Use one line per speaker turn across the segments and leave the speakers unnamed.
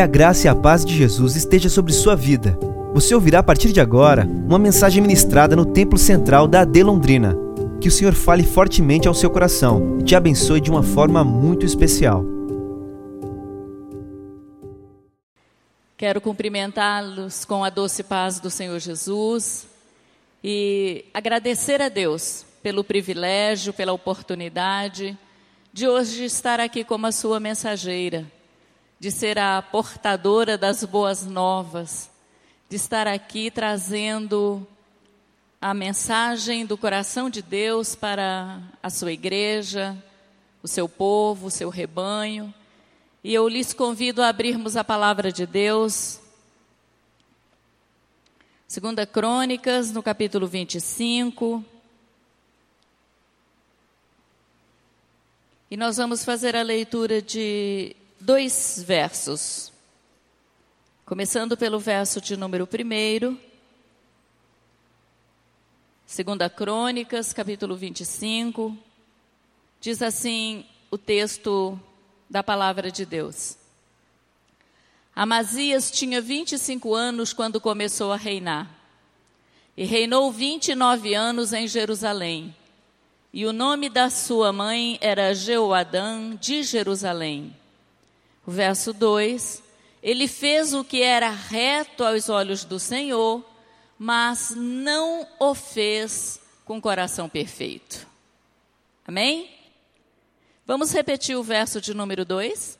Que a graça e a paz de Jesus esteja sobre sua vida. Você ouvirá a partir de agora uma mensagem ministrada no Templo Central da AD Londrina. Que o Senhor fale fortemente ao seu coração e te abençoe de uma forma muito especial.
Quero cumprimentá-los com a doce paz do Senhor Jesus e agradecer a Deus pelo privilégio, pela oportunidade de hoje estar aqui como a sua mensageira de ser a portadora das boas novas, de estar aqui trazendo a mensagem do coração de Deus para a sua igreja, o seu povo, o seu rebanho. E eu lhes convido a abrirmos a palavra de Deus. Segunda Crônicas, no capítulo 25. E nós vamos fazer a leitura de dois versos. Começando pelo verso de número 1. Segunda Crônicas, capítulo 25. Diz assim o texto da palavra de Deus. Amazias tinha 25 anos quando começou a reinar. E reinou 29 anos em Jerusalém. E o nome da sua mãe era Jeoadã de Jerusalém. O verso 2: Ele fez o que era reto aos olhos do Senhor, mas não o fez com coração perfeito. Amém? Vamos repetir o verso de número 2?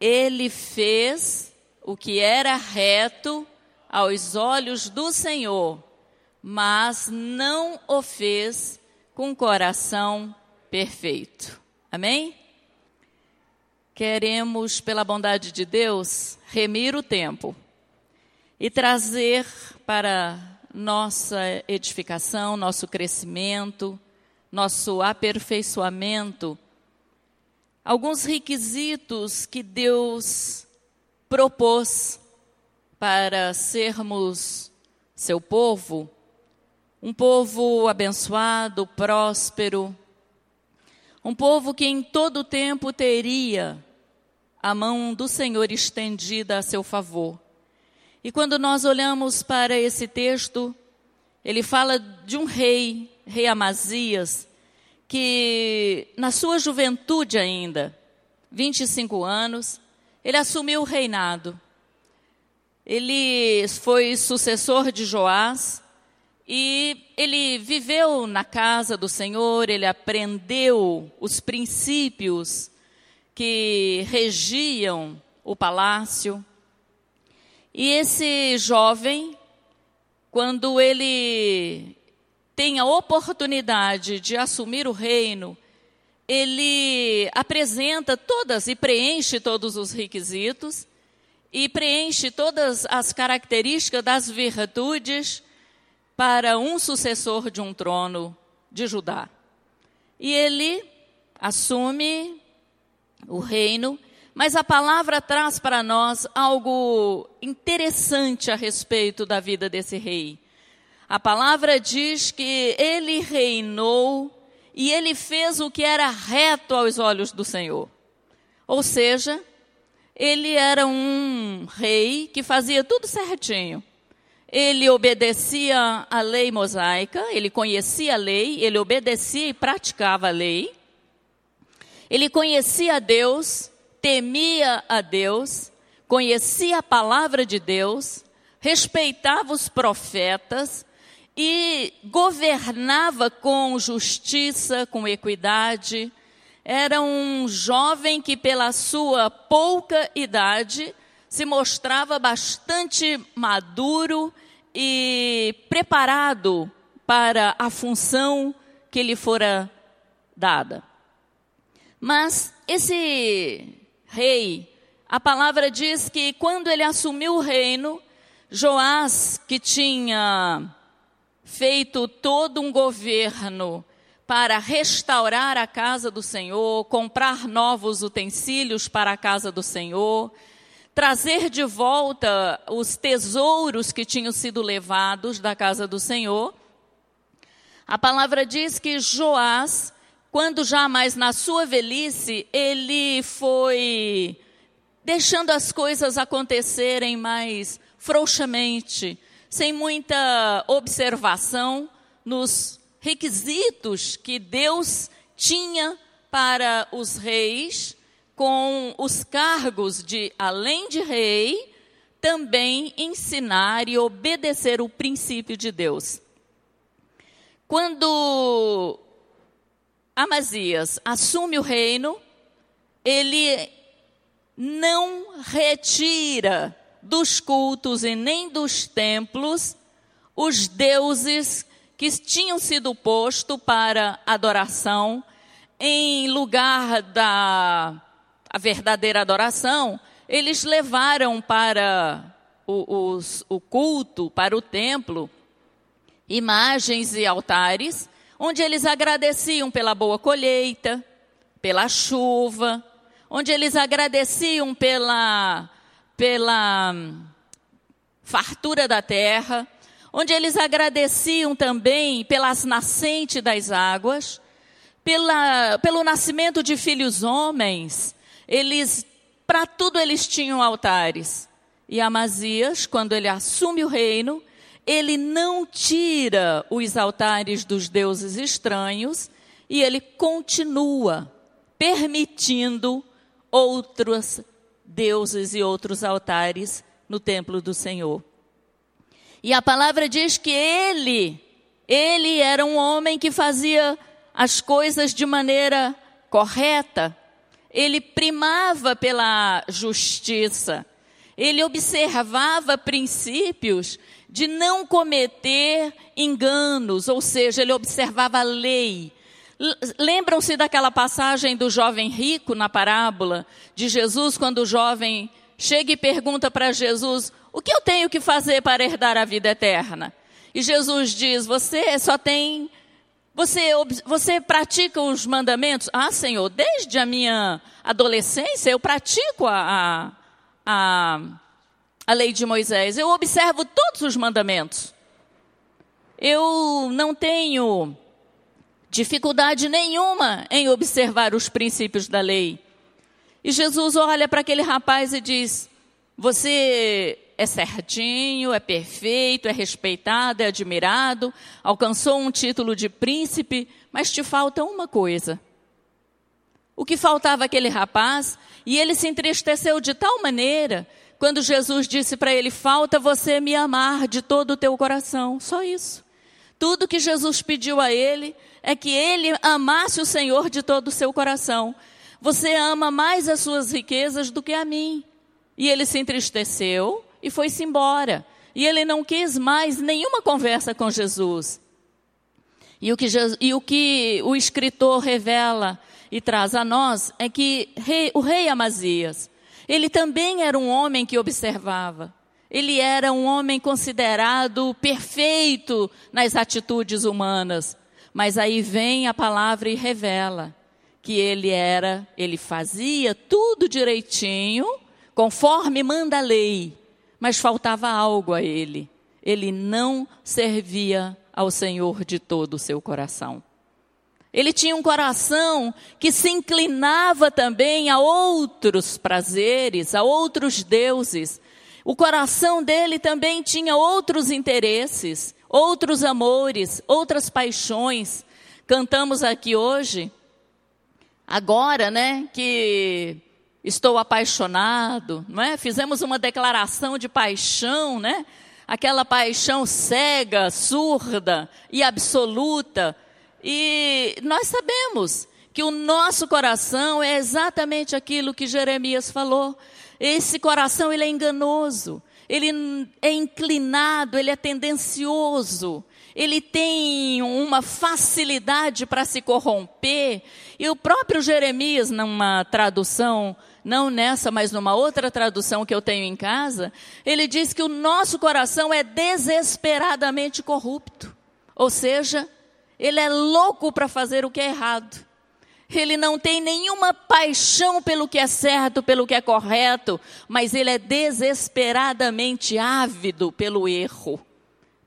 Ele fez o que era reto aos olhos do Senhor, mas não o fez com coração perfeito. Amém? Queremos, pela bondade de Deus, remir o tempo e trazer para nossa edificação, nosso crescimento, nosso aperfeiçoamento, alguns requisitos que Deus propôs para sermos seu povo, um povo abençoado, próspero, um povo que em todo o tempo teria a mão do Senhor estendida a seu favor. E quando nós olhamos para esse texto, ele fala de um rei, rei Amazias, que na sua juventude ainda, 25 anos, ele assumiu o reinado. Ele foi sucessor de Joás e ele viveu na casa do Senhor, ele aprendeu os princípios que regiam o palácio. E esse jovem, quando ele tem a oportunidade de assumir o reino, ele apresenta todas e preenche todos os requisitos e preenche todas as características das virtudes para um sucessor de um trono de Judá. E ele assume o reino, mas a palavra traz para nós algo interessante a respeito da vida desse rei. A palavra diz que ele reinou e ele fez o que era reto aos olhos do Senhor. Ou seja, ele era um rei que fazia tudo certinho. Ele obedecia à lei mosaica, ele conhecia a lei, ele obedecia e praticava a lei. Ele conhecia a Deus, temia a Deus, conhecia a palavra de Deus, respeitava os profetas e governava com justiça, com equidade. Era um jovem que, pela sua pouca idade, se mostrava bastante maduro e preparado para a função que lhe fora dada. Mas esse rei, a palavra diz que quando ele assumiu o reino, Joás, que tinha feito todo um governo para restaurar a casa do Senhor, comprar novos utensílios para a casa do Senhor, trazer de volta os tesouros que tinham sido levados da casa do Senhor. A palavra diz que Joás quando já mais na sua velhice ele foi deixando as coisas acontecerem mais frouxamente, sem muita observação nos requisitos que Deus tinha para os reis, com os cargos de, além de rei, também ensinar e obedecer o princípio de Deus. Quando Amazias assume o reino, ele não retira dos cultos e nem dos templos os deuses que tinham sido postos para adoração. Em lugar da verdadeira adoração, eles levaram para o, o culto, para o templo, imagens e altares, onde eles agradeciam pela boa colheita, pela chuva, onde eles agradeciam pela, pela hum, fartura da terra, onde eles agradeciam também pelas nascentes das águas, pela, pelo nascimento de filhos homens, eles, para tudo eles tinham altares. E Amazias, quando ele assume o reino, ele não tira os altares dos deuses estranhos e ele continua permitindo outros deuses e outros altares no templo do Senhor. E a palavra diz que ele, ele era um homem que fazia as coisas de maneira correta. Ele primava pela justiça. Ele observava princípios de não cometer enganos, ou seja, ele observava a lei. Lembram-se daquela passagem do jovem rico na parábola de Jesus, quando o jovem chega e pergunta para Jesus: O que eu tenho que fazer para herdar a vida eterna? E Jesus diz: Você só tem você, você pratica os mandamentos? Ah, Senhor, desde a minha adolescência eu pratico a, a, a lei de Moisés. Eu observo todos os mandamentos. Eu não tenho dificuldade nenhuma em observar os princípios da lei. E Jesus olha para aquele rapaz e diz: Você é certinho, é perfeito, é respeitado, é admirado, alcançou um título de príncipe, mas te falta uma coisa. O que faltava aquele rapaz, e ele se entristeceu de tal maneira, quando Jesus disse para ele: Falta você me amar de todo o teu coração. Só isso. Tudo que Jesus pediu a ele é que ele amasse o Senhor de todo o seu coração. Você ama mais as suas riquezas do que a mim. E ele se entristeceu, e foi-se embora. E ele não quis mais nenhuma conversa com Jesus. E o que, e o, que o escritor revela e traz a nós é que rei, o rei Amazias, ele também era um homem que observava. Ele era um homem considerado perfeito nas atitudes humanas. Mas aí vem a palavra e revela que ele era, ele fazia tudo direitinho, conforme manda a lei mas faltava algo a ele. Ele não servia ao Senhor de todo o seu coração. Ele tinha um coração que se inclinava também a outros prazeres, a outros deuses. O coração dele também tinha outros interesses, outros amores, outras paixões. Cantamos aqui hoje, agora, né, que estou apaixonado, não é? Fizemos uma declaração de paixão, né? Aquela paixão cega, surda e absoluta. E nós sabemos que o nosso coração é exatamente aquilo que Jeremias falou. Esse coração ele é enganoso, ele é inclinado, ele é tendencioso, ele tem uma facilidade para se corromper. E o próprio Jeremias, numa tradução não nessa, mas numa outra tradução que eu tenho em casa, ele diz que o nosso coração é desesperadamente corrupto. Ou seja, ele é louco para fazer o que é errado. Ele não tem nenhuma paixão pelo que é certo, pelo que é correto, mas ele é desesperadamente ávido pelo erro,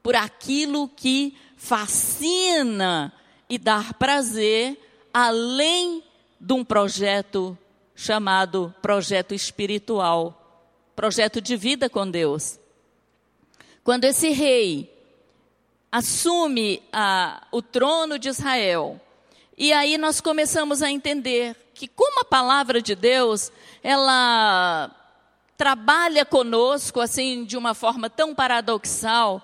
por aquilo que fascina e dá prazer, além de um projeto chamado projeto espiritual, projeto de vida com Deus. Quando esse rei assume o trono de Israel, e aí nós começamos a entender que como a palavra de Deus, ela trabalha conosco assim de uma forma tão paradoxal,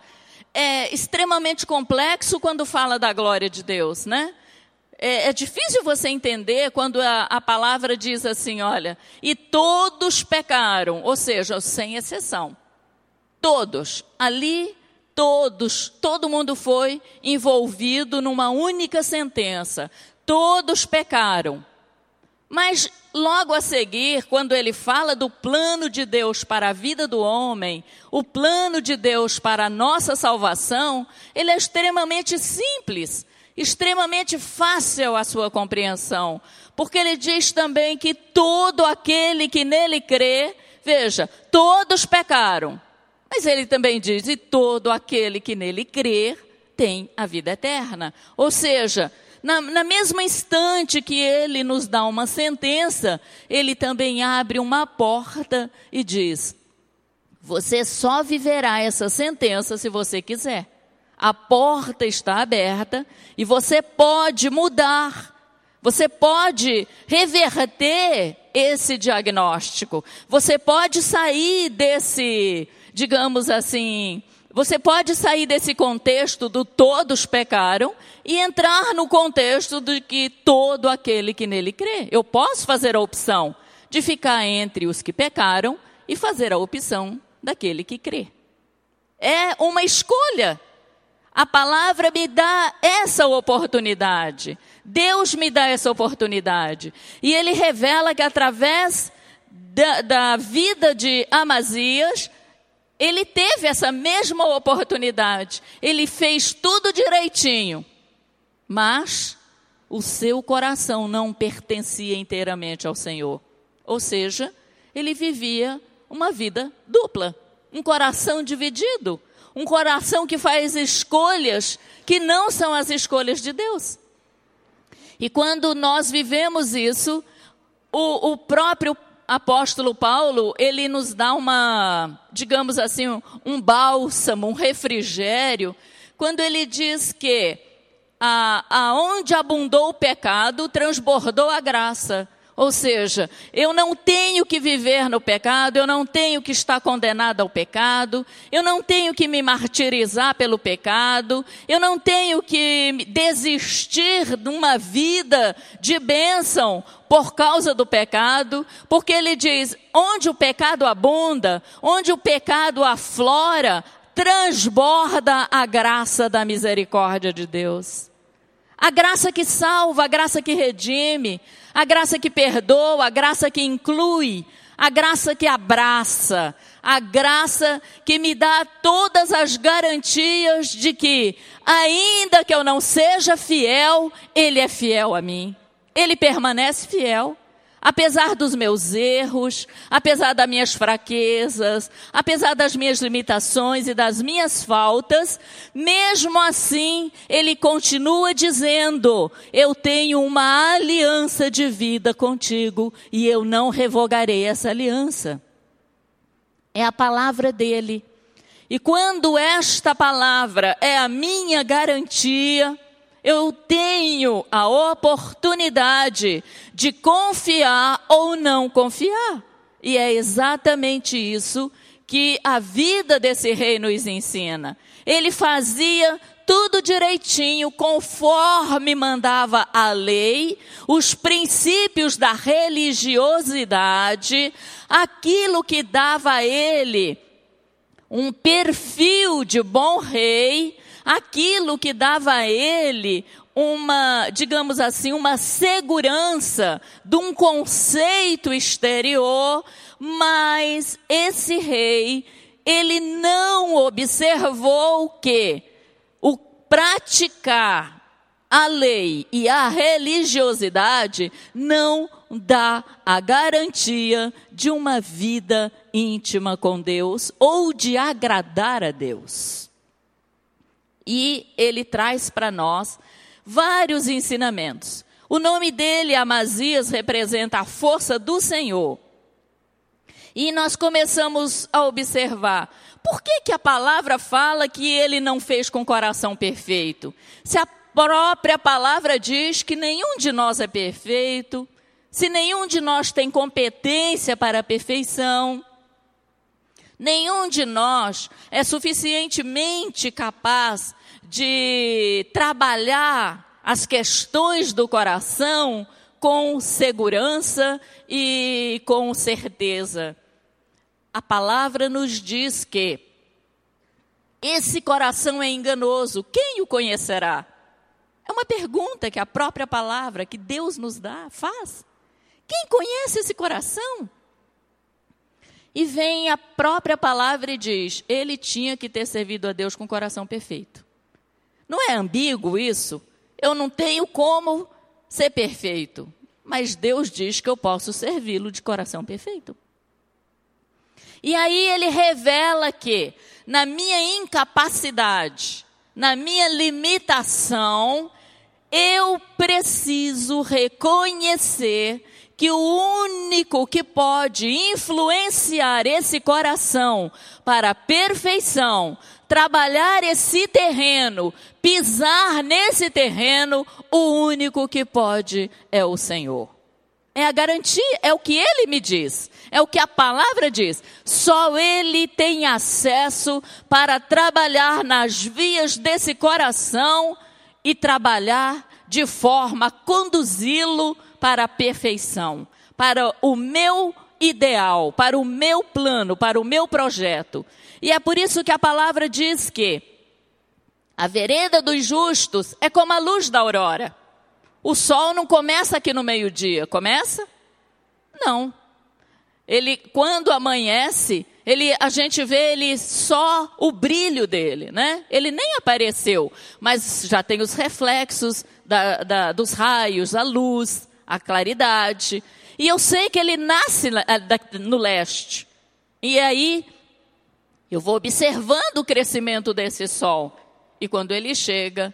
é extremamente complexo quando fala da glória de Deus, né? É, é difícil você entender quando a, a palavra diz assim, olha, e todos pecaram, ou seja, sem exceção. Todos. Ali, todos, todo mundo foi envolvido numa única sentença. Todos pecaram. Mas logo a seguir, quando ele fala do plano de Deus para a vida do homem, o plano de Deus para a nossa salvação, ele é extremamente simples, extremamente fácil a sua compreensão, porque ele diz também que todo aquele que nele crê, veja, todos pecaram. Mas ele também diz: e todo aquele que nele crer tem a vida eterna. Ou seja, na, na mesma instante que ele nos dá uma sentença, ele também abre uma porta e diz: Você só viverá essa sentença se você quiser. A porta está aberta e você pode mudar. Você pode reverter esse diagnóstico. Você pode sair desse, digamos assim, você pode sair desse contexto do todos pecaram e entrar no contexto de que todo aquele que nele crê. Eu posso fazer a opção de ficar entre os que pecaram e fazer a opção daquele que crê. É uma escolha. A palavra me dá essa oportunidade. Deus me dá essa oportunidade. E ele revela que através da, da vida de Amazias, ele teve essa mesma oportunidade. Ele fez tudo direitinho. Mas o seu coração não pertencia inteiramente ao Senhor. Ou seja, ele vivia uma vida dupla. Um coração dividido. Um coração que faz escolhas que não são as escolhas de Deus. E quando nós vivemos isso, o, o próprio apóstolo Paulo, ele nos dá uma, digamos assim, um bálsamo, um refrigério, quando ele diz que aonde abundou o pecado, transbordou a graça. Ou seja, eu não tenho que viver no pecado, eu não tenho que estar condenado ao pecado, eu não tenho que me martirizar pelo pecado, eu não tenho que desistir de uma vida de bênção por causa do pecado, porque ele diz: onde o pecado abunda, onde o pecado aflora, transborda a graça da misericórdia de Deus. A graça que salva, a graça que redime, a graça que perdoa, a graça que inclui, a graça que abraça, a graça que me dá todas as garantias de que, ainda que eu não seja fiel, Ele é fiel a mim. Ele permanece fiel apesar dos meus erros, apesar das minhas fraquezas, apesar das minhas limitações e das minhas faltas, mesmo assim, ele continua dizendo: Eu tenho uma aliança de vida contigo e eu não revogarei essa aliança. É a palavra dele. E quando esta palavra é a minha garantia, eu tenho a oportunidade de confiar ou não confiar. E é exatamente isso que a vida desse rei nos ensina. Ele fazia tudo direitinho, conforme mandava a lei, os princípios da religiosidade, aquilo que dava a ele um perfil de bom rei, aquilo que dava a ele uma, digamos assim, uma segurança de um conceito exterior, mas esse rei, ele não observou que o praticar a lei e a religiosidade não dá a garantia de uma vida íntima com Deus ou de agradar a Deus. E ele traz para nós vários ensinamentos. O nome dele, Amazias, representa a força do Senhor. E nós começamos a observar por que, que a palavra fala que ele não fez com coração perfeito? Se a própria palavra diz que nenhum de nós é perfeito, se nenhum de nós tem competência para a perfeição, nenhum de nós é suficientemente capaz de trabalhar as questões do coração com segurança e com certeza. A palavra nos diz que esse coração é enganoso, quem o conhecerá? É uma pergunta que a própria palavra que Deus nos dá faz. Quem conhece esse coração? E vem a própria palavra e diz: ele tinha que ter servido a Deus com o coração perfeito. Não é ambíguo isso? Eu não tenho como ser perfeito, mas Deus diz que eu posso servi-lo de coração perfeito. E aí ele revela que, na minha incapacidade, na minha limitação, eu preciso reconhecer que o único que pode influenciar esse coração para a perfeição, trabalhar esse terreno, pisar nesse terreno, o único que pode é o Senhor. É a garantia, é o que ele me diz, é o que a palavra diz. Só ele tem acesso para trabalhar nas vias desse coração e trabalhar de forma a conduzi-lo para a perfeição, para o meu ideal, para o meu plano, para o meu projeto. E é por isso que a palavra diz que a vereda dos justos é como a luz da aurora. O sol não começa aqui no meio-dia, começa? Não. Ele, quando amanhece, ele, a gente vê ele só o brilho dele, né? Ele nem apareceu, mas já tem os reflexos da, da, dos raios, a luz a claridade. E eu sei que ele nasce no leste. E aí, eu vou observando o crescimento desse sol. E quando ele chega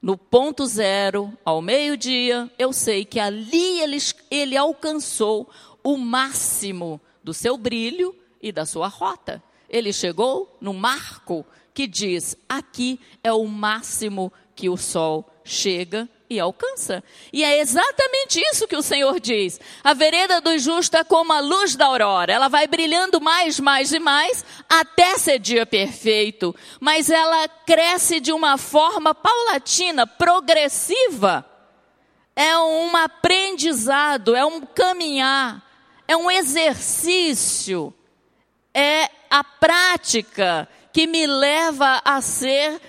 no ponto zero, ao meio-dia, eu sei que ali ele, ele alcançou o máximo do seu brilho e da sua rota. Ele chegou no marco que diz: aqui é o máximo que o sol chega e alcança. E é exatamente isso que o Senhor diz. A vereda do justo é como a luz da aurora. Ela vai brilhando mais, mais e mais, até ser dia perfeito. Mas ela cresce de uma forma paulatina, progressiva. É um aprendizado, é um caminhar, é um exercício. É a prática que me leva a ser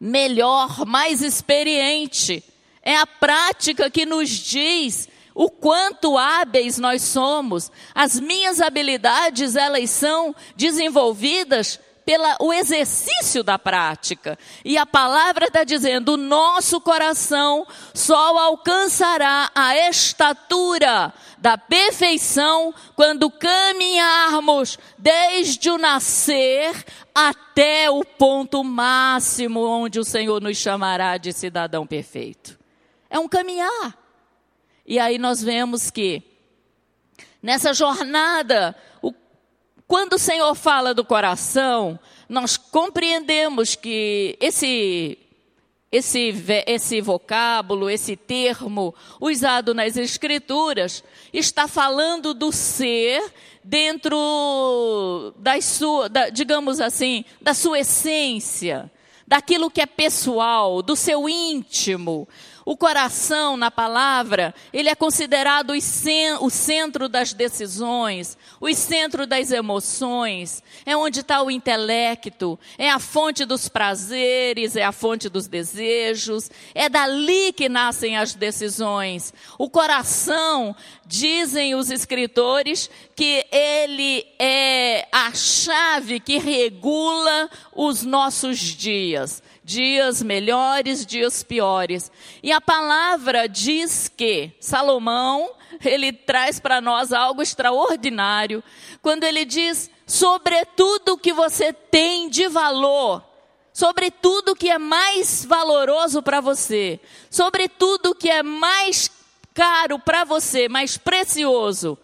melhor, mais experiente. É a prática que nos diz o quanto hábeis nós somos. As minhas habilidades, elas são desenvolvidas pelo exercício da prática. E a palavra está dizendo: o nosso coração só alcançará a estatura da perfeição quando caminharmos desde o nascer até o ponto máximo onde o Senhor nos chamará de cidadão perfeito. É um caminhar. E aí nós vemos que nessa jornada, o, quando o Senhor fala do coração, nós compreendemos que esse esse, esse vocábulo, esse termo usado nas Escrituras, está falando do ser dentro da sua, da, digamos assim, da sua essência, daquilo que é pessoal, do seu íntimo, o coração, na palavra, ele é considerado o centro das decisões, o centro das emoções, é onde está o intelecto, é a fonte dos prazeres, é a fonte dos desejos, é dali que nascem as decisões. O coração, dizem os escritores, que ele é a chave que regula os nossos dias dias melhores, dias piores. E a palavra diz que Salomão, ele traz para nós algo extraordinário, quando ele diz: sobretudo que você tem de valor, sobre tudo que é mais valoroso para você, sobre tudo que é mais caro para você, mais precioso,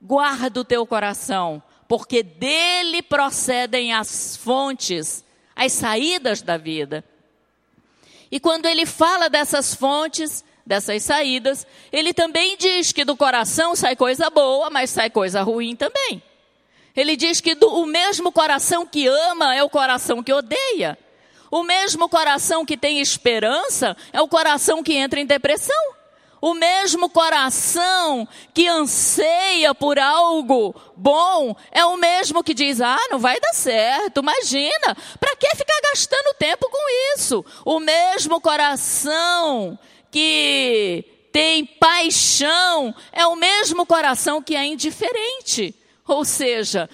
guarda o teu coração, porque dele procedem as fontes, as saídas da vida. E quando ele fala dessas fontes, dessas saídas, ele também diz que do coração sai coisa boa, mas sai coisa ruim também. Ele diz que do, o mesmo coração que ama é o coração que odeia. O mesmo coração que tem esperança é o coração que entra em depressão. O mesmo coração que anseia por algo bom é o mesmo que diz: ah, não vai dar certo, imagina, para que ficar gastando tempo com isso? O mesmo coração que tem paixão é o mesmo coração que é indiferente. Ou seja,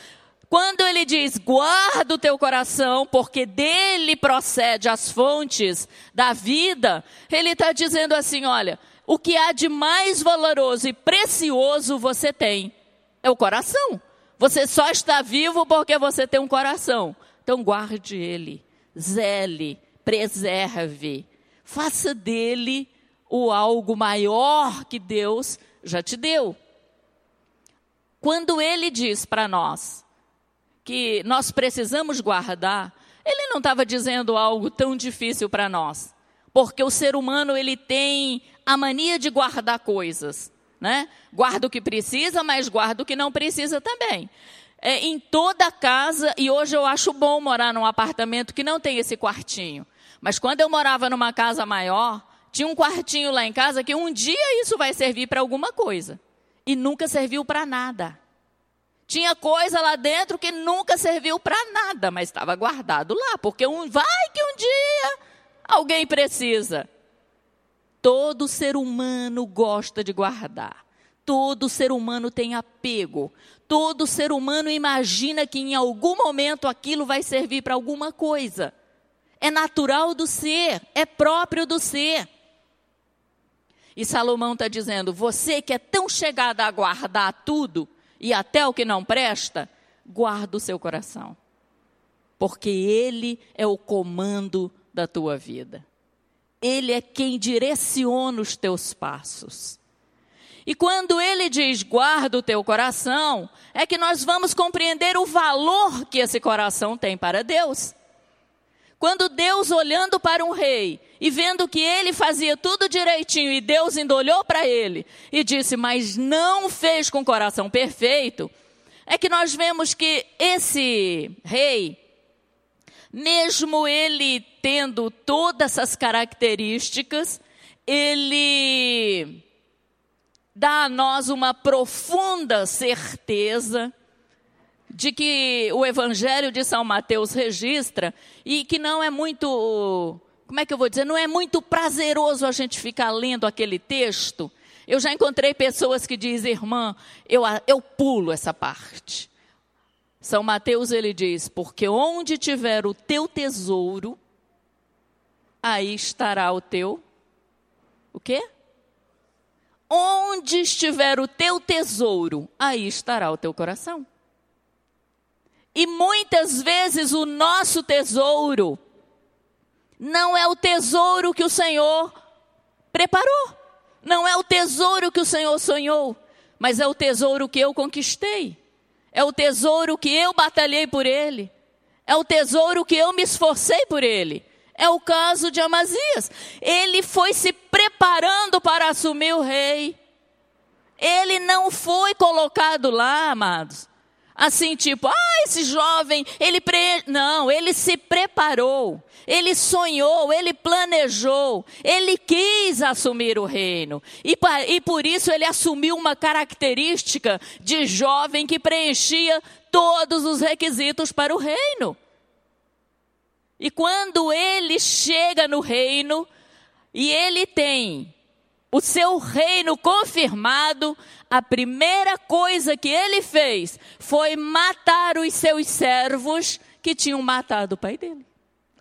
quando ele diz guarda o teu coração, porque dele procede as fontes da vida, ele está dizendo assim: olha, o que há de mais valoroso e precioso você tem é o coração. Você só está vivo porque você tem um coração. Então guarde ele, zele, preserve, faça dele o algo maior que Deus já te deu. Quando ele diz para nós que nós precisamos guardar, ele não estava dizendo algo tão difícil para nós, porque o ser humano ele tem a mania de guardar coisas, né? Guarda o que precisa, mas guarda o que não precisa também. É, em toda casa, e hoje eu acho bom morar num apartamento que não tem esse quartinho. Mas quando eu morava numa casa maior, tinha um quartinho lá em casa que um dia isso vai servir para alguma coisa. E nunca serviu para nada. Tinha coisa lá dentro que nunca serviu para nada, mas estava guardado lá, porque um, vai que um dia alguém precisa. Todo ser humano gosta de guardar. Todo ser humano tem apego. Todo ser humano imagina que em algum momento aquilo vai servir para alguma coisa. É natural do ser, é próprio do ser. E Salomão está dizendo: você que é tão chegada a guardar tudo e até o que não presta, guarda o seu coração, porque ele é o comando da tua vida. Ele é quem direciona os teus passos. E quando ele diz guarda o teu coração, é que nós vamos compreender o valor que esse coração tem para Deus. Quando Deus olhando para um rei e vendo que ele fazia tudo direitinho e Deus ainda olhou para ele e disse, mas não fez com o coração perfeito, é que nós vemos que esse rei, mesmo ele tendo todas essas características, ele dá a nós uma profunda certeza de que o Evangelho de São Mateus registra e que não é muito, como é que eu vou dizer, não é muito prazeroso a gente ficar lendo aquele texto. Eu já encontrei pessoas que dizem, irmã, eu, eu pulo essa parte. São Mateus ele diz: Porque onde tiver o teu tesouro, aí estará o teu. O quê? Onde estiver o teu tesouro, aí estará o teu coração. E muitas vezes o nosso tesouro não é o tesouro que o Senhor preparou, não é o tesouro que o Senhor sonhou, mas é o tesouro que eu conquistei é o tesouro que eu batalhei por ele, é o tesouro que eu me esforcei por ele. É o caso de Amazias. Ele foi se preparando para assumir o rei. Ele não foi colocado lá, amados. Assim, tipo, ah, esse jovem, ele pre... não, ele se preparou, ele sonhou, ele planejou, ele quis assumir o reino. E, e por isso ele assumiu uma característica de jovem que preenchia todos os requisitos para o reino. E quando ele chega no reino, e ele tem o seu reino confirmado, a primeira coisa que ele fez foi matar os seus servos que tinham matado o pai dele.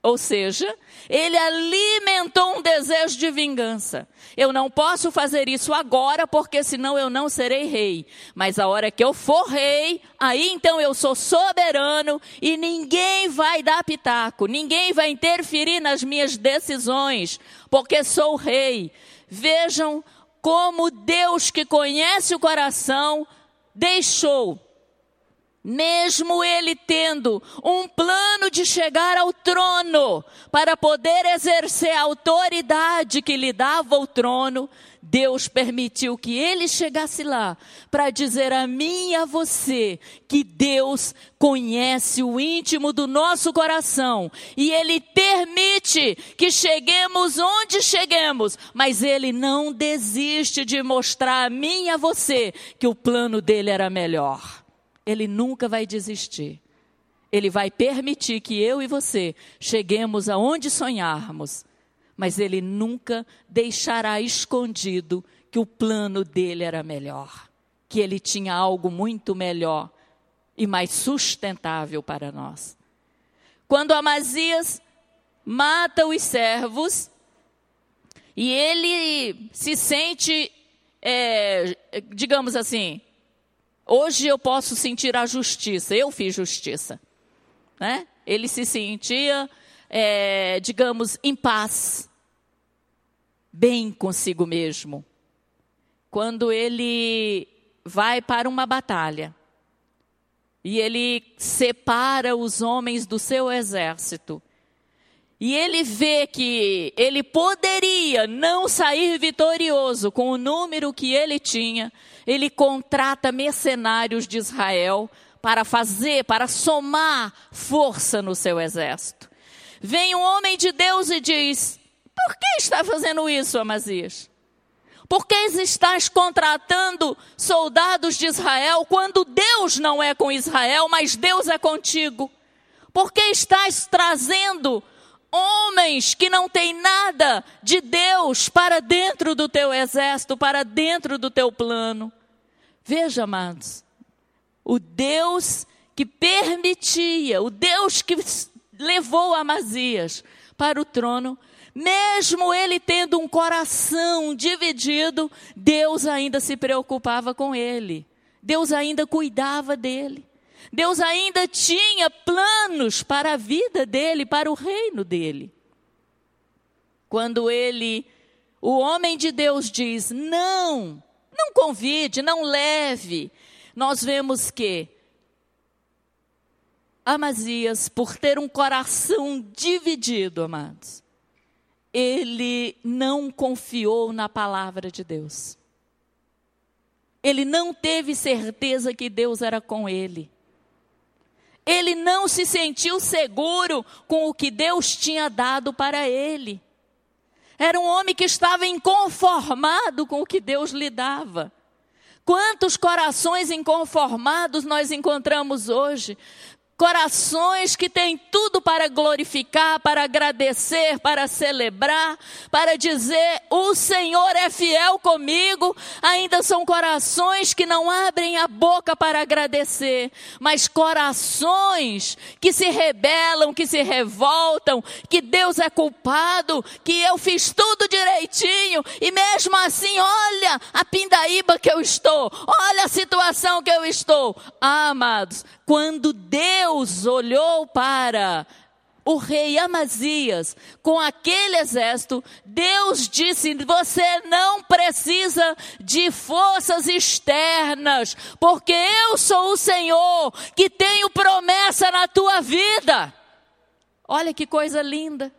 Ou seja, ele alimentou um desejo de vingança. Eu não posso fazer isso agora, porque senão eu não serei rei. Mas a hora que eu for rei, aí então eu sou soberano e ninguém vai dar pitaco, ninguém vai interferir nas minhas decisões, porque sou rei. Vejam como Deus que conhece o coração deixou. Mesmo ele tendo um plano de chegar ao trono para poder exercer a autoridade que lhe dava o trono, Deus permitiu que ele chegasse lá para dizer a mim e a você que Deus conhece o íntimo do nosso coração e ele permite que cheguemos onde cheguemos, mas ele não desiste de mostrar a mim e a você que o plano dele era melhor ele nunca vai desistir. Ele vai permitir que eu e você cheguemos aonde sonharmos, mas ele nunca deixará escondido que o plano dele era melhor, que ele tinha algo muito melhor e mais sustentável para nós. Quando Amazias mata os servos e ele se sente, é, digamos assim, Hoje eu posso sentir a justiça, eu fiz justiça. Né? Ele se sentia, é, digamos, em paz, bem consigo mesmo. Quando ele vai para uma batalha e ele separa os homens do seu exército e ele vê que ele poderia não sair vitorioso com o número que ele tinha, ele contrata mercenários de Israel para fazer, para somar força no seu exército. Vem um homem de Deus e diz: Por que está fazendo isso, Amazias? Por que estás contratando soldados de Israel quando Deus não é com Israel, mas Deus é contigo? Por que estás trazendo homens que não têm nada de Deus para dentro do teu exército, para dentro do teu plano. Veja, amados, o Deus que permitia, o Deus que levou Amazias para o trono, mesmo ele tendo um coração dividido, Deus ainda se preocupava com ele. Deus ainda cuidava dele. Deus ainda tinha planos para a vida dele, para o reino dele. Quando ele, o homem de Deus diz: "Não, não convide, não leve", nós vemos que Amazias, por ter um coração dividido, amados, ele não confiou na palavra de Deus. Ele não teve certeza que Deus era com ele. Ele não se sentiu seguro com o que Deus tinha dado para ele. Era um homem que estava inconformado com o que Deus lhe dava. Quantos corações inconformados nós encontramos hoje? Corações que têm tudo para glorificar, para agradecer, para celebrar, para dizer: o Senhor é fiel comigo. Ainda são corações que não abrem a boca para agradecer, mas corações que se rebelam, que se revoltam, que Deus é culpado, que eu fiz tudo direitinho e mesmo assim, olha a pindaíba que eu estou, olha a situação que eu estou. Ah, amados, quando Deus olhou para o rei Amazias com aquele exército, Deus disse: Você não precisa de forças externas, porque eu sou o Senhor que tenho promessa na tua vida. Olha que coisa linda.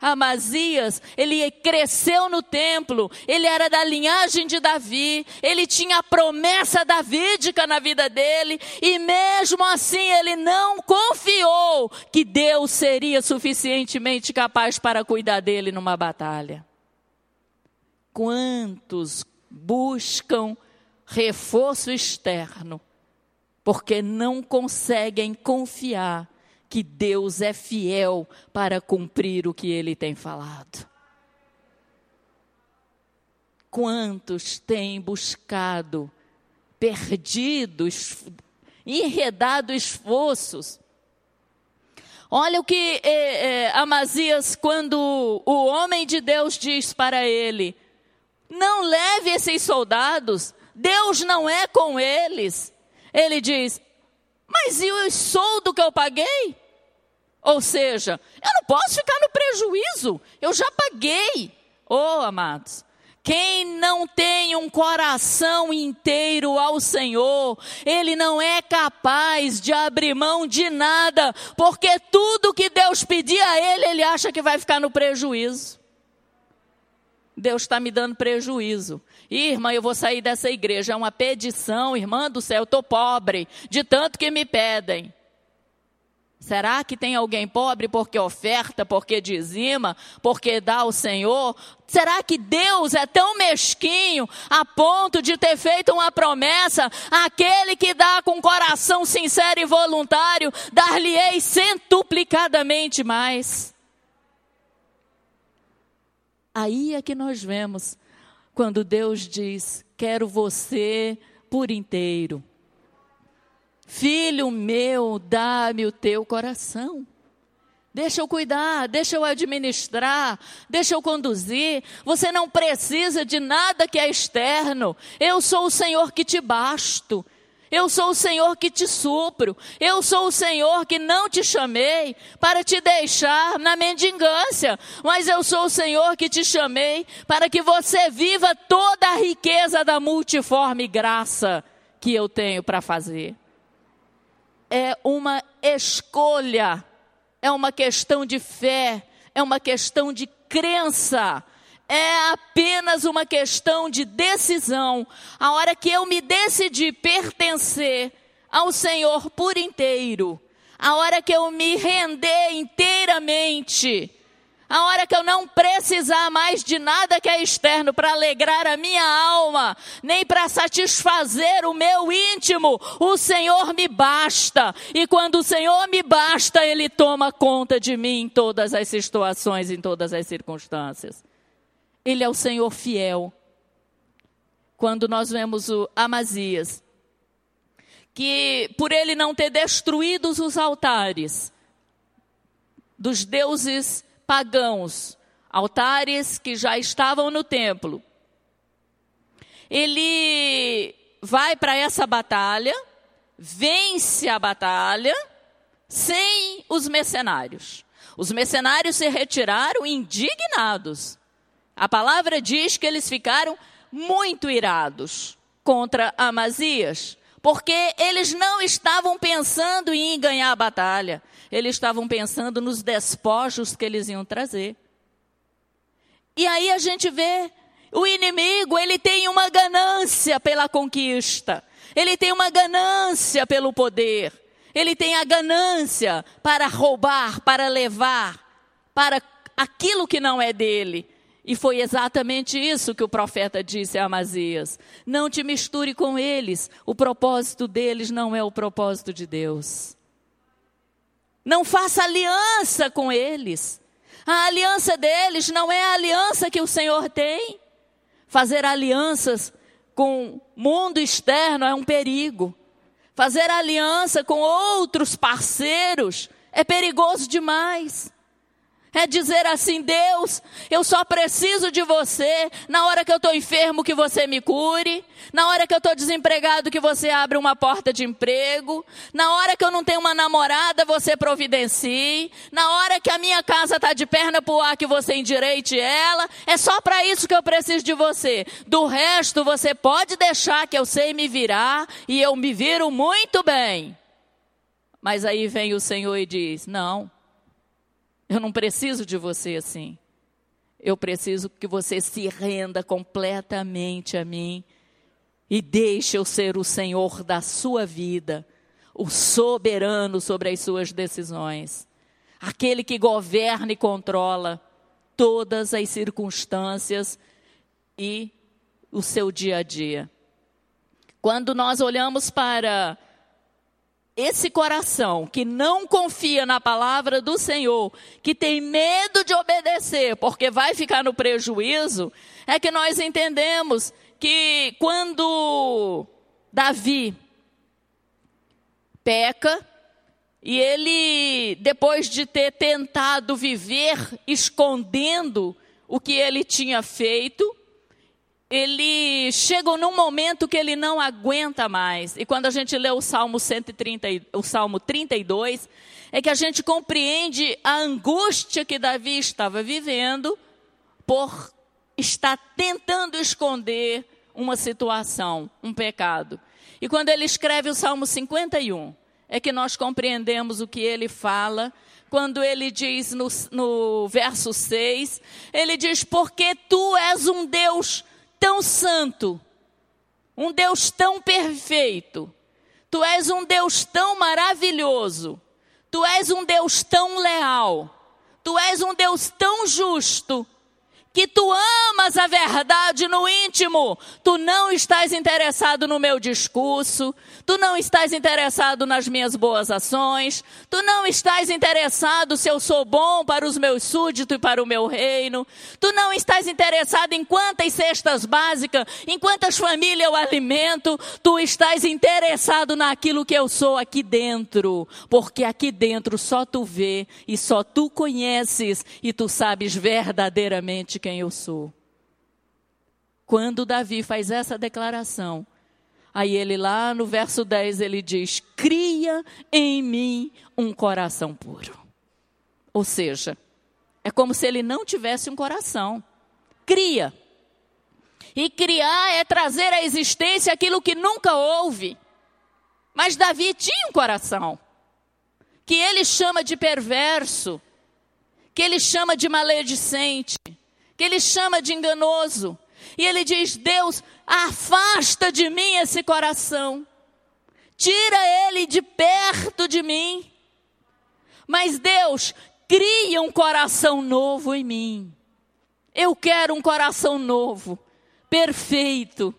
Amazias, ele cresceu no templo, ele era da linhagem de Davi, ele tinha a promessa davídica na vida dele, e mesmo assim ele não confiou que Deus seria suficientemente capaz para cuidar dele numa batalha. Quantos buscam reforço externo porque não conseguem confiar que Deus é fiel para cumprir o que ele tem falado. Quantos têm buscado, perdido, enredado esforços, Olha o que é, é, Amazias, quando o homem de Deus diz para ele: Não leve esses soldados, Deus não é com eles. Ele diz: Mas e o soldo que eu paguei? Ou seja, eu não posso ficar no prejuízo, eu já paguei. Oh, amados, quem não tem um coração inteiro ao Senhor, ele não é capaz de abrir mão de nada, porque tudo que Deus pedir a ele, ele acha que vai ficar no prejuízo. Deus está me dando prejuízo. Irmã, eu vou sair dessa igreja. É uma pedição, irmã do céu, eu estou pobre, de tanto que me pedem. Será que tem alguém pobre porque oferta, porque dizima, porque dá ao Senhor? Será que Deus é tão mesquinho a ponto de ter feito uma promessa? Aquele que dá com coração sincero e voluntário, dar-lhe-ei centuplicadamente mais. Aí é que nós vemos quando Deus diz: Quero você por inteiro. Filho meu, dá-me o teu coração. Deixa eu cuidar, deixa eu administrar, deixa eu conduzir. Você não precisa de nada que é externo. Eu sou o Senhor que te basto. Eu sou o Senhor que te supro. Eu sou o Senhor que não te chamei para te deixar na mendigância, mas eu sou o Senhor que te chamei para que você viva toda a riqueza da multiforme graça que eu tenho para fazer é uma escolha, é uma questão de fé, é uma questão de crença, é apenas uma questão de decisão. A hora que eu me decidi pertencer ao Senhor por inteiro, a hora que eu me render inteiramente, a hora que eu não precisar mais de nada que é externo para alegrar a minha alma, nem para satisfazer o meu íntimo, o Senhor me basta. E quando o Senhor me basta, Ele toma conta de mim em todas as situações, em todas as circunstâncias. Ele é o Senhor fiel. Quando nós vemos o Amazias, que por ele não ter destruído os altares dos deuses pagãos, altares que já estavam no templo. Ele vai para essa batalha, vence a batalha sem os mercenários. Os mercenários se retiraram indignados. A palavra diz que eles ficaram muito irados contra Amazias, porque eles não estavam pensando em ganhar a batalha, eles estavam pensando nos despojos que eles iam trazer. E aí a gente vê o inimigo, ele tem uma ganância pela conquista, ele tem uma ganância pelo poder, ele tem a ganância para roubar, para levar, para aquilo que não é dele. E foi exatamente isso que o profeta disse a Amazias: Não te misture com eles, o propósito deles não é o propósito de Deus. Não faça aliança com eles. A aliança deles não é a aliança que o Senhor tem. Fazer alianças com mundo externo é um perigo. Fazer aliança com outros parceiros é perigoso demais. É dizer assim: Deus, eu só preciso de você. Na hora que eu estou enfermo, que você me cure. Na hora que eu estou desempregado, que você abra uma porta de emprego. Na hora que eu não tenho uma namorada, você providencie. Na hora que a minha casa está de perna para o ar, que você endireite ela. É só para isso que eu preciso de você. Do resto, você pode deixar que eu sei me virar e eu me viro muito bem. Mas aí vem o Senhor e diz: Não. Eu não preciso de você assim. Eu preciso que você se renda completamente a mim e deixe eu ser o Senhor da sua vida, o soberano sobre as suas decisões, aquele que governa e controla todas as circunstâncias e o seu dia a dia. Quando nós olhamos para esse coração que não confia na palavra do Senhor, que tem medo de obedecer porque vai ficar no prejuízo, é que nós entendemos que quando Davi peca E ele, depois de ter tentado viver escondendo o que ele tinha feito, ele chega num momento que ele não aguenta mais. E quando a gente lê o Salmo 130, o Salmo 32, é que a gente compreende a angústia que Davi estava vivendo por estar tentando esconder uma situação, um pecado. E quando ele escreve o Salmo 51, é que nós compreendemos o que ele fala. Quando ele diz no, no verso 6, ele diz: Porque tu és um Deus tão santo, um Deus tão perfeito, tu és um Deus tão maravilhoso, tu és um Deus tão leal, tu és um Deus tão justo que tu amas a verdade no íntimo. Tu não estás interessado no meu discurso, tu não estás interessado nas minhas boas ações, tu não estás interessado se eu sou bom para os meus súditos e para o meu reino, tu não estás interessado em quantas cestas básicas, em quantas famílias eu alimento, tu estás interessado naquilo que eu sou aqui dentro, porque aqui dentro só tu vê e só tu conheces e tu sabes verdadeiramente quem eu sou. Quando Davi faz essa declaração, aí ele lá no verso 10 ele diz: Cria em mim um coração puro. Ou seja, é como se ele não tivesse um coração. Cria. E criar é trazer à existência aquilo que nunca houve. Mas Davi tinha um coração, que ele chama de perverso, que ele chama de maledicente, que ele chama de enganoso. E ele diz: Deus, afasta de mim esse coração, tira ele de perto de mim. Mas Deus, cria um coração novo em mim. Eu quero um coração novo, perfeito,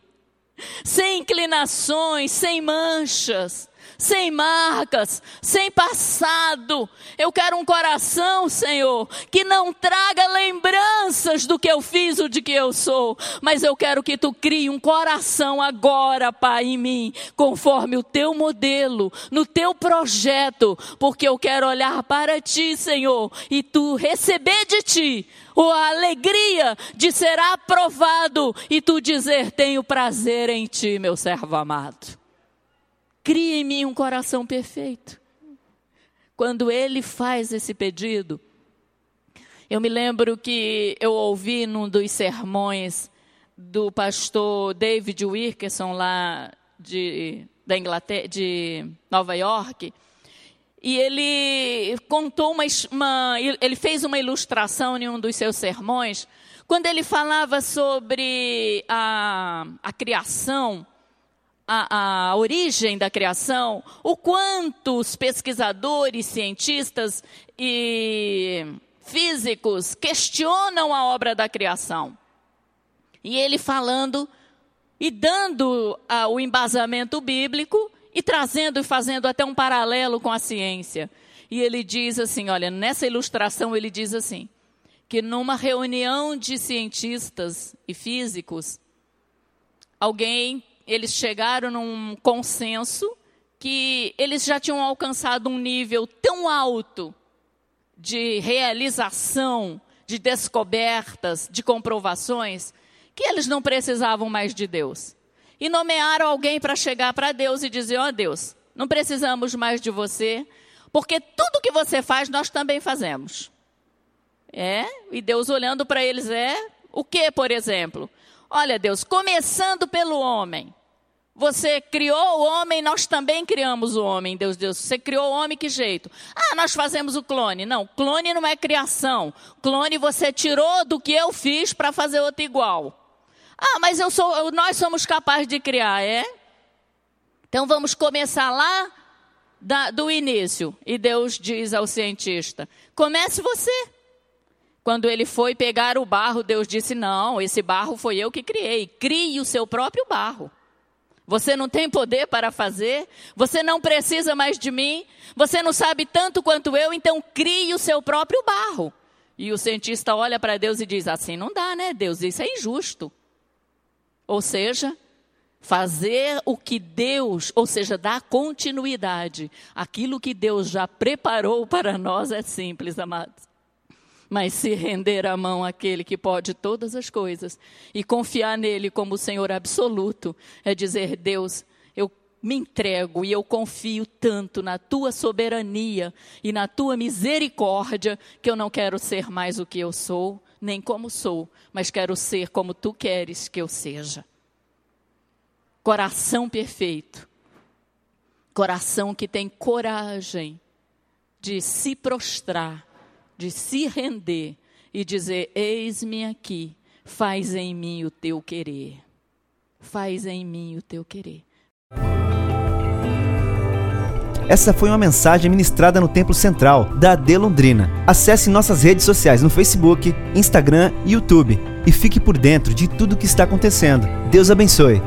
sem inclinações, sem manchas, sem marcas, sem passado. Eu quero um coração, Senhor, que não traga lembranças do que eu fiz ou de que eu sou, mas eu quero que tu crie um coração agora, Pai, em mim, conforme o teu modelo, no teu projeto, porque eu quero olhar para ti, Senhor, e tu receber de ti a alegria de ser aprovado e tu dizer: Tenho prazer em ti, meu servo amado. Cria em mim um coração perfeito. Quando ele faz esse pedido, eu me lembro que eu ouvi num dos sermões do pastor David Wilkerson lá de, da Inglaterra, de Nova York, e ele contou uma, uma, ele fez uma ilustração em um dos seus sermões, quando ele falava sobre a, a criação a, a origem da criação, o quanto os pesquisadores, cientistas e físicos questionam a obra da criação. E ele falando e dando ah, o embasamento bíblico e trazendo e fazendo até um paralelo com a ciência. E ele diz assim: olha, nessa ilustração ele diz assim: que numa reunião de cientistas e físicos, alguém eles chegaram num consenso que eles já tinham alcançado um nível tão alto de realização, de descobertas, de comprovações, que eles não precisavam mais de Deus. E nomearam alguém para chegar para Deus e dizer: Ó oh, Deus, não precisamos mais de você, porque tudo que você faz nós também fazemos. É, e Deus olhando para eles é o que, por exemplo? Olha, Deus, começando pelo homem. Você criou o homem, nós também criamos o homem, Deus, Deus. Você criou o homem, que jeito? Ah, nós fazemos o clone. Não, clone não é criação. Clone você tirou do que eu fiz para fazer outro igual. Ah, mas eu sou, nós somos capazes de criar, é? Então vamos começar lá da, do início. E Deus diz ao cientista: comece você. Quando ele foi pegar o barro, Deus disse: Não, esse barro foi eu que criei. Crie o seu próprio barro. Você não tem poder para fazer, você não precisa mais de mim, você não sabe tanto quanto eu, então crie o seu próprio barro. E o cientista olha para Deus e diz: Assim não dá, né, Deus? Isso é injusto. Ou seja, Fazer o que Deus, ou seja, dar continuidade, aquilo que Deus já preparou para nós é simples, amados. Mas se render a mão àquele que pode todas as coisas e confiar nele como o Senhor absoluto, é dizer: Deus, eu me entrego e eu confio tanto na tua soberania e na tua misericórdia que eu não quero ser mais o que eu sou, nem como sou, mas quero ser como tu queres que eu seja. Coração perfeito, coração que tem coragem de se prostrar, de se render e dizer: Eis-me aqui, faz em mim o teu querer. Faz em mim o teu querer.
Essa foi uma mensagem ministrada no Templo Central da AD Londrina. Acesse nossas redes sociais no Facebook, Instagram e YouTube e fique por dentro de tudo o que está acontecendo. Deus abençoe.